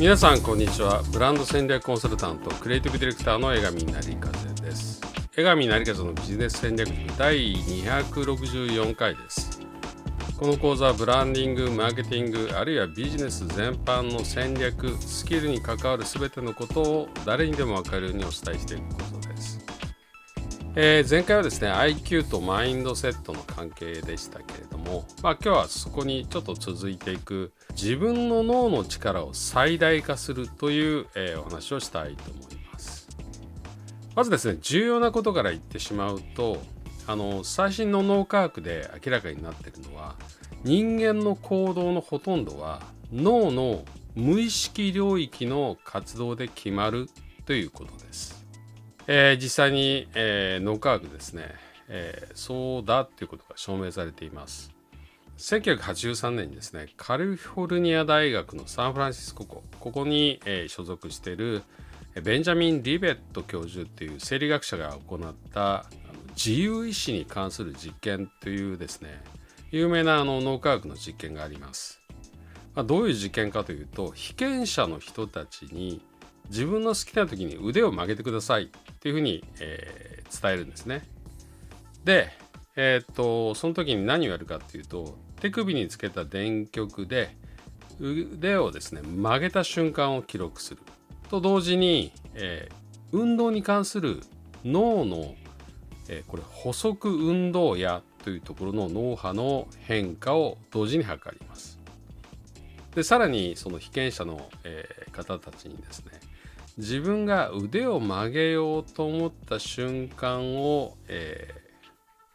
皆さんこんにちは。ブランド戦略コンサルタントクリエイティブディレクターの江上成和です。江上成和のビジネス戦略第264回です。この講座はブランディングマーケティングあるいはビジネス全般の戦略スキルに関わる全てのことを誰にでも分かるようにお伝えしていくこえー、前回はですね IQ とマインドセットの関係でしたけれども、まあ、今日はそこにちょっと続いていく自分の脳の力を最大化するという、えー、お話をしたいと思います。まずですね重要なことから言ってしまうとあの最新の脳科学で明らかになっているのは人間の行動のほとんどは脳の無意識領域の活動で決まるということです。えー、実際に、えー、脳科学ですね、えー、そうだっていうことが証明されています。1983年にですね、カリフォルニア大学のサンフランシスコ校、ここに、えー、所属しているベンジャミン・リベット教授っていう生理学者が行った自由意志に関する実験というですね、有名なあの脳科学の実験があります。まあ、どういう実験かというと、被験者の人たちに自分の好きな時に腕を曲げてくださいっていうふうに、えー、伝えるんですね。で、えー、っとその時に何をやるかっていうと手首につけた電極で腕をですね曲げた瞬間を記録すると同時に、えー、運動に関する脳の、えー、これ補足運動やというところの脳波の変化を同時に測ります。でさらにその被験者の、えー、方たちにですね自分が腕を曲げようと思った瞬間を、えー、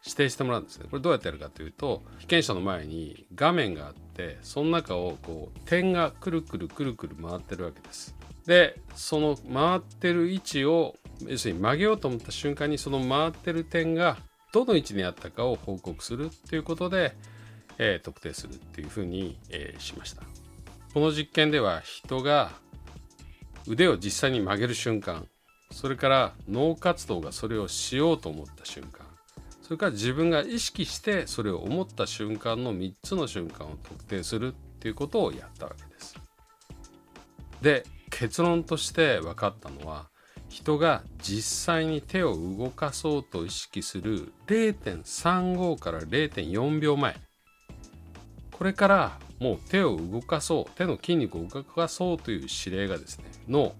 指定してもらうんですね。これどうやってやるかというと被験者の前に画面があってその中をこう点がくるくるくるくる回ってるわけです。でその回ってる位置を要するに曲げようと思った瞬間にその回ってる点がどの位置にあったかを報告するということで、えー、特定するっていうふうに、えー、しました。この実験では人が腕を実際に曲げる瞬間それから脳活動がそれをしようと思った瞬間それから自分が意識してそれを思った瞬間の3つの瞬間を特定するっていうことをやったわけです。で結論として分かったのは人が実際に手を動かそうと意識する0.35から0.4秒前これからもう手を動かそう手の筋肉を動かそうという指令がですね脳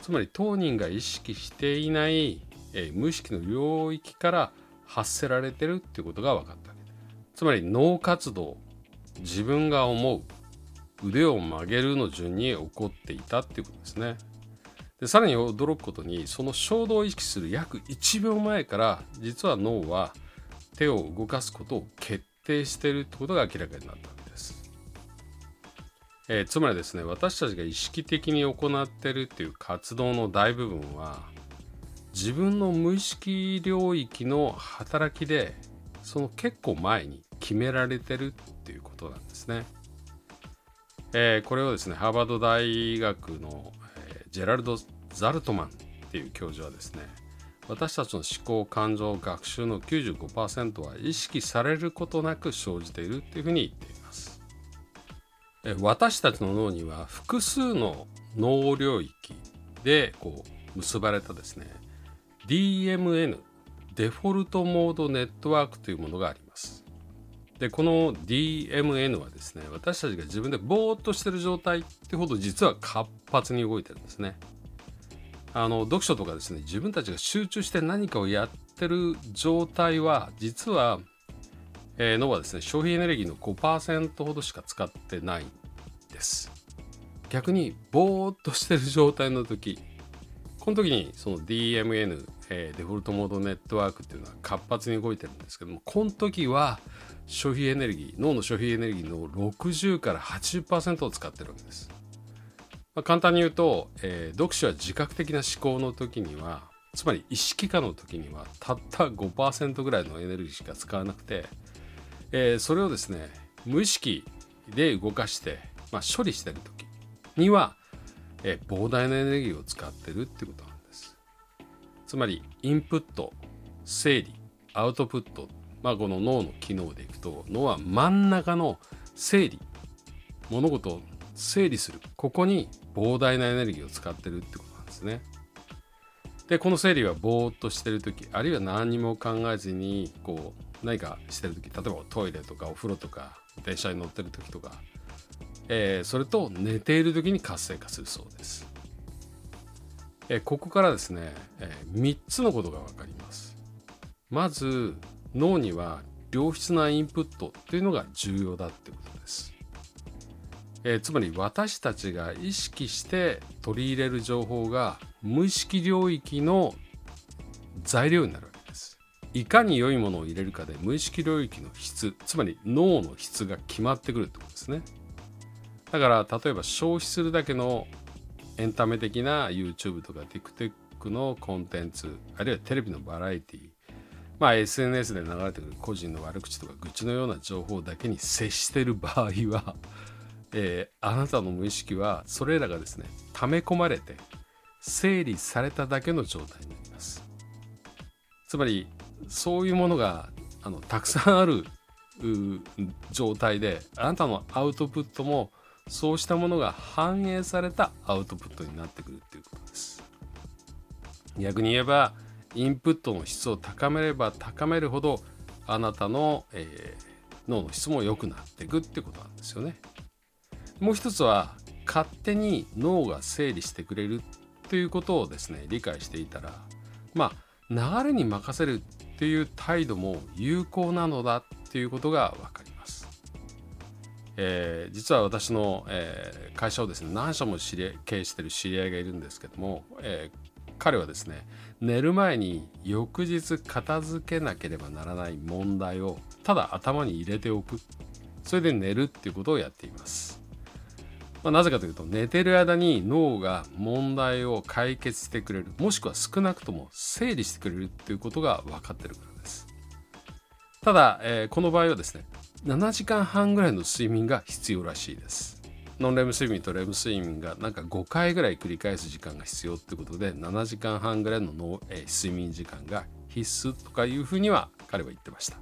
つまり当人が意識していない、えー、無意識の領域から発せられてるっていうことが分かったつまり脳活動自分が思う腕を曲げるの順に起こっていたっていうことですね。でさらに驚くことにその衝動を意識する約1秒前から実は脳は手を動かすことを決定してるってことが明らかになった。えー、つまりですね私たちが意識的に行ってるっていう活動の大部分は自分の無意識領域の働きでその結構前に決められてるっていうことなんですね。えー、これをですねハーバード大学の、えー、ジェラルド・ザルトマンっていう教授はですね私たちの思考感情学習の95%は意識されることなく生じているっていうふうに言っています。私たちの脳には複数の脳領域でこう結ばれたですね DMN デフォルトモードネットワークというものがあります。でこの DMN はですね私たちが自分でぼーっとしてる状態ってほど実は活発に動いてるんですね。あの読書とかですね自分たちが集中して何かをやってる状態は実は、脳はですね消費エネルギーの5%ほどしか使ってない。んです。逆にぼーっとしてる状態の時この時にその DMN、えー、デフォルトモードネットワークっていうのは活発に動いてるんですけどもこの時は消費エネルギー脳の消費エネルギーの60から80%を使ってるわけです、まあ、簡単に言うと、えー、読書は自覚的な思考の時にはつまり意識化の時にはたった5%ぐらいのエネルギーしか使わなくてえー、それをですね無意識で動かして、まあ、処理してる時には、え、膨大なエネルギーを使ってるってことなんですつまりインプット整理アウトプット、まあ、この脳の機能でいくと脳は真ん中の整理物事を整理するここに膨大なエネルギーを使ってるってことなんですね。でこの整理はぼーっとしてる時あるいは何にも考えずにこう何かしてる時例えばトイレとかお風呂とか電車に乗ってる時とか、えー、それと寝ている時に活性化するそうです。えー、ここからですね、えー、3つのことが分かります。まず脳には良質なインプットというのが重要だってことです。え、つまり私たちが意識して取り入れる情報が無意識領域の材料になるわけです。いかに良いものを入れるかで無意識領域の質つまり脳の質が決まってくるってことですね。だから例えば消費するだけのエンタメ的な YouTube とか TikTok のコンテンツあるいはテレビのバラエティまあ、SNS で流れてくる個人の悪口とか愚痴のような情報だけに接している場合は、えー、あなたの無意識はそれらがですね溜め込まれて整理されただけの状態になります。つまりそういうものがあのたくさんある状態であなたのアウトプットもそうしたものが反映されたアウトプットになってくるっていうことです逆に言えばインプットの質を高めれば高めるほどあなたの、えー、脳の質も良くなっていくってことなんですよね。もう一つは勝手に脳が整理してくれるということをですね理解していたらまあ流れに任せるっていう態度も有効なのだっていうことが分かります。えー、実は私の、えー、会社をですね何社も知り経営している知り合いがいるんですけども、えー、彼はですね寝る前に翌日片付けなければならない問題をただ頭に入れておく。それで寝るっていうことをやっています、まあ、なぜかというと寝てる間に脳が問題を解決してくれる。もしくは少なくとも整理してくれるっていうことが分かってるからです。ただ、えー、この場合はですね7時間半ぐらいの睡眠が必要らしいです。ノンレム睡眠とレム睡眠がなんか5回ぐらい繰り返す時間が必要ってことで7時間半ぐらいの脳、えー、睡眠時間が必須とかいうふうには彼は言ってました。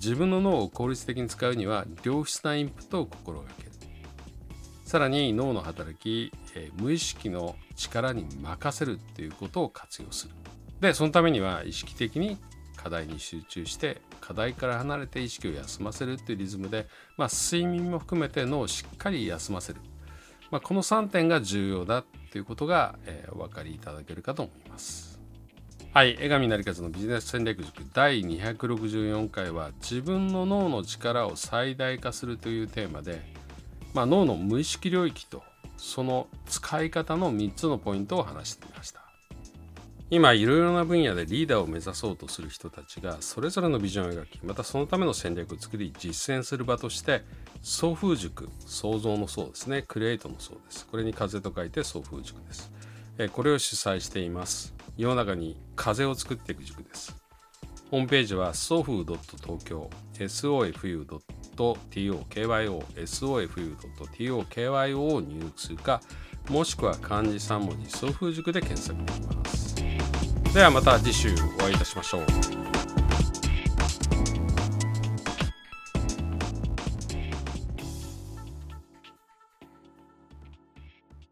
自分の脳を効率的に使うには良質なインプットを心がける。さらに脳の働き、えー、無意識の力に任せるっていうことを活用する。でそのためには意識的に課題に集中して課題から離れて意識を休ませるっていうリズムで、まあ、睡眠も含めて脳をしっかり休ませる、まあ、この3点が重要だということが、えー、お分かりいただけるかと思います。はい、江上成和のビジネス戦略塾第264回は自分の脳の力を最大化するというテーマで、まあ、脳の無意識領域とその使い方の3つのポイントを話してみました。今いろいろな分野でリーダーを目指そうとする人たちがそれぞれのビジョンを描きまたそのための戦略を作り実践する場として送風塾創造の層ですねクリエイトの層です。これに風と書いて送風塾です。これを主催しています。世の中に風を作っていく塾です。ホームページは sofu.tokyo sofu.tokyo sofu.tokyo を入力するかもしくは漢字3文字送風塾で検索できます。ではまた次週お会いいたしましょう。